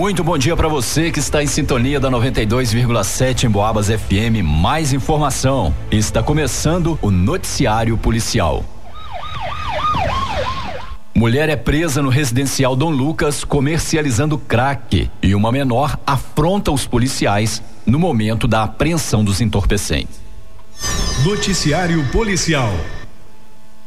Muito bom dia para você que está em sintonia da 92,7 em Boabas FM. Mais informação. Está começando o noticiário policial. Mulher é presa no residencial Dom Lucas comercializando crack e uma menor afronta os policiais no momento da apreensão dos entorpecentes. Noticiário policial.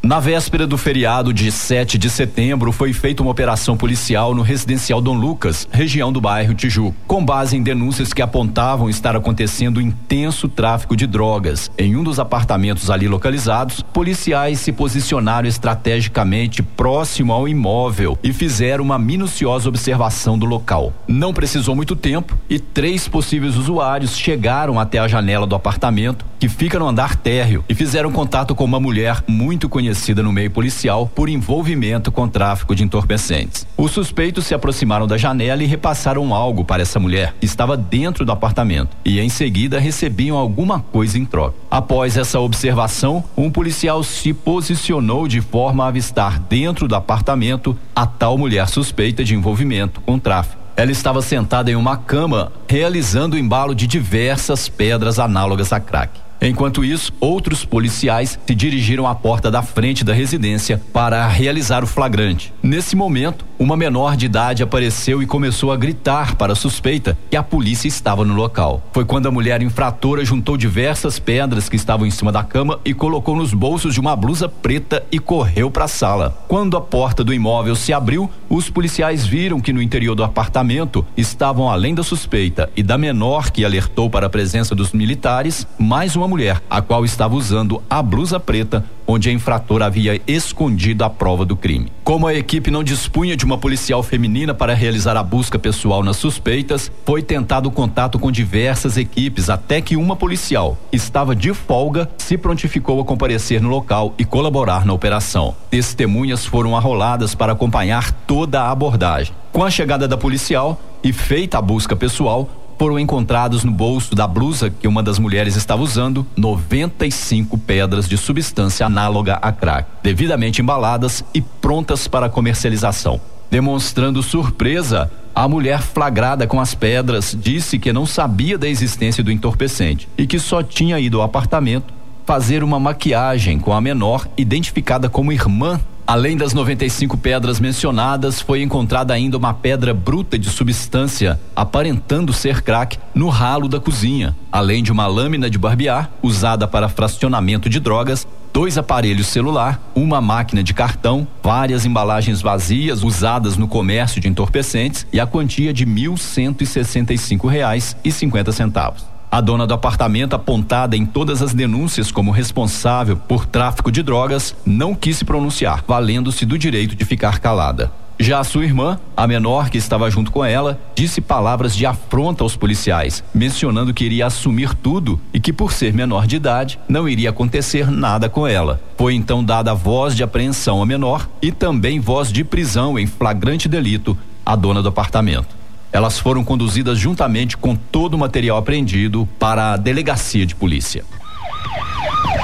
Na véspera do feriado de 7 de setembro, foi feita uma operação policial no residencial Dom Lucas, região do bairro Tiju, com base em denúncias que apontavam estar acontecendo intenso tráfico de drogas. Em um dos apartamentos ali localizados, policiais se posicionaram estrategicamente próximo ao imóvel e fizeram uma minuciosa observação do local. Não precisou muito tempo e três possíveis usuários chegaram até a janela do apartamento, que fica no andar térreo, e fizeram contato com uma mulher muito conhecida conhecida no meio policial por envolvimento com tráfico de entorpecentes. Os suspeitos se aproximaram da janela e repassaram algo para essa mulher, estava dentro do apartamento, e em seguida recebiam alguma coisa em troca. Após essa observação, um policial se posicionou de forma a avistar dentro do apartamento a tal mulher suspeita de envolvimento com tráfico. Ela estava sentada em uma cama, realizando o embalo de diversas pedras análogas a crack. Enquanto isso, outros policiais se dirigiram à porta da frente da residência para realizar o flagrante. Nesse momento, uma menor de idade apareceu e começou a gritar para a suspeita que a polícia estava no local. Foi quando a mulher infratora juntou diversas pedras que estavam em cima da cama e colocou nos bolsos de uma blusa preta e correu para a sala. Quando a porta do imóvel se abriu, os policiais viram que no interior do apartamento estavam, além da suspeita e da menor que alertou para a presença dos militares, mais uma mulher, a qual estava usando a blusa preta, onde a infratora havia escondido a prova do crime. Como a equipe não dispunha de uma policial feminina para realizar a busca pessoal nas suspeitas, foi tentado contato com diversas equipes até que uma policial estava de folga se prontificou a comparecer no local e colaborar na operação. Testemunhas foram arroladas para acompanhar toda a abordagem. Com a chegada da policial e feita a busca pessoal, foram encontrados no bolso da blusa que uma das mulheres estava usando 95 pedras de substância análoga a crack, devidamente embaladas e prontas para comercialização. Demonstrando surpresa, a mulher flagrada com as pedras disse que não sabia da existência do entorpecente e que só tinha ido ao apartamento fazer uma maquiagem com a menor identificada como irmã Além das 95 pedras mencionadas, foi encontrada ainda uma pedra bruta de substância, aparentando ser crack, no ralo da cozinha, além de uma lâmina de barbear usada para fracionamento de drogas, dois aparelhos celular, uma máquina de cartão, várias embalagens vazias usadas no comércio de entorpecentes e a quantia de R$ 1.165 A dona do apartamento, apontada em todas as denúncias como responsável por tráfico de drogas, não quis se pronunciar, valendo-se do direito de ficar calada. Já a sua irmã, a menor que estava junto com ela, disse palavras de afronta aos policiais, mencionando que iria assumir tudo e que, por ser menor de idade, não iria acontecer nada com ela. Foi então dada voz de apreensão à menor e também voz de prisão em flagrante delito à dona do apartamento. Elas foram conduzidas juntamente com todo o material apreendido para a delegacia de polícia.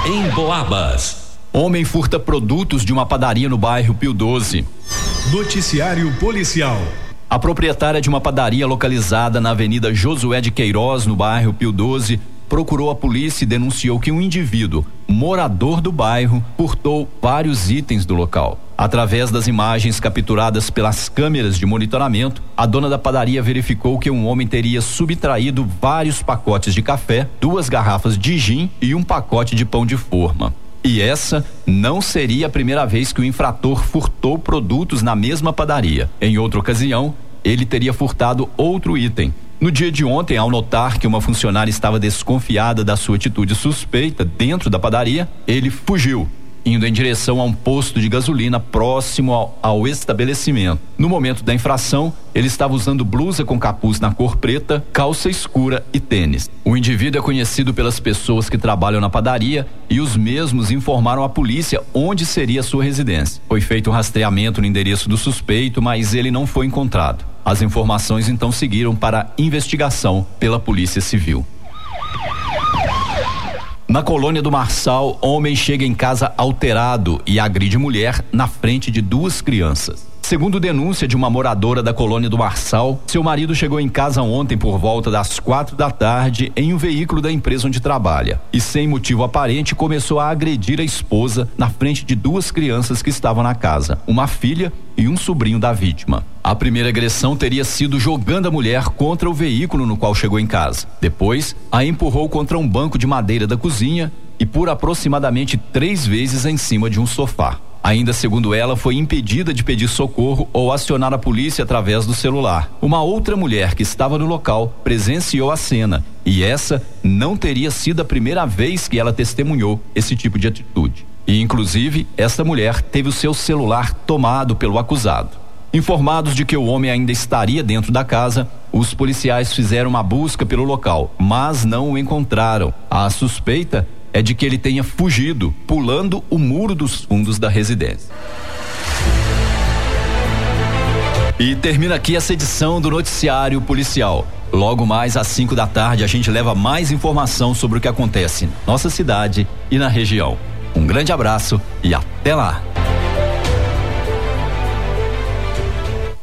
Em Boabas. Homem furta produtos de uma padaria no bairro Pio 12. Noticiário policial. A proprietária de uma padaria localizada na Avenida Josué de Queiroz, no bairro Pio 12, procurou a polícia e denunciou que um indivíduo, morador do bairro, furtou vários itens do local. Através das imagens capturadas pelas câmeras de monitoramento, a dona da padaria verificou que um homem teria subtraído vários pacotes de café, duas garrafas de gin e um pacote de pão de forma. E essa não seria a primeira vez que o infrator furtou produtos na mesma padaria. Em outra ocasião, ele teria furtado outro item. No dia de ontem, ao notar que uma funcionária estava desconfiada da sua atitude suspeita dentro da padaria, ele fugiu indo em direção a um posto de gasolina próximo ao, ao, estabelecimento. No momento da infração, ele estava usando blusa com capuz na cor preta, calça escura e tênis. O indivíduo é conhecido pelas pessoas que trabalham na padaria e os mesmos informaram à polícia onde seria sua residência. Foi feito um rastreamento no endereço do suspeito, mas ele não foi encontrado. As informações então seguiram para investigação pela Polícia Civil. Na colônia do Marçal, homem chega em casa alterado e agride mulher na frente de duas crianças. Segundo denúncia de uma moradora da colônia do Marçal, seu marido chegou em casa ontem por volta das quatro da tarde em um veículo da empresa onde trabalha e, sem motivo aparente, começou a agredir a esposa na frente de duas crianças que estavam na casa, uma filha e um sobrinho da vítima. A primeira agressão teria sido jogando a mulher contra o veículo no qual chegou em casa. Depois, a empurrou contra um banco de madeira da cozinha e por aproximadamente três vezes em cima de um sofá. Ainda segundo ela, foi impedida de pedir socorro ou acionar a polícia através do celular. Uma outra mulher que estava no local presenciou a cena e essa não teria sido a primeira vez que ela testemunhou esse tipo de atitude. E, inclusive, esta mulher teve o seu celular tomado pelo acusado. Informados de que o homem ainda estaria dentro da casa, os policiais fizeram uma busca pelo local, mas não o encontraram. A suspeita é de que ele tenha fugido, pulando o muro dos fundos da residência. E termina aqui essa edição do Noticiário Policial. Logo mais às 5 da tarde, a gente leva mais informação sobre o que acontece na nossa cidade e na região. Um grande abraço e até lá!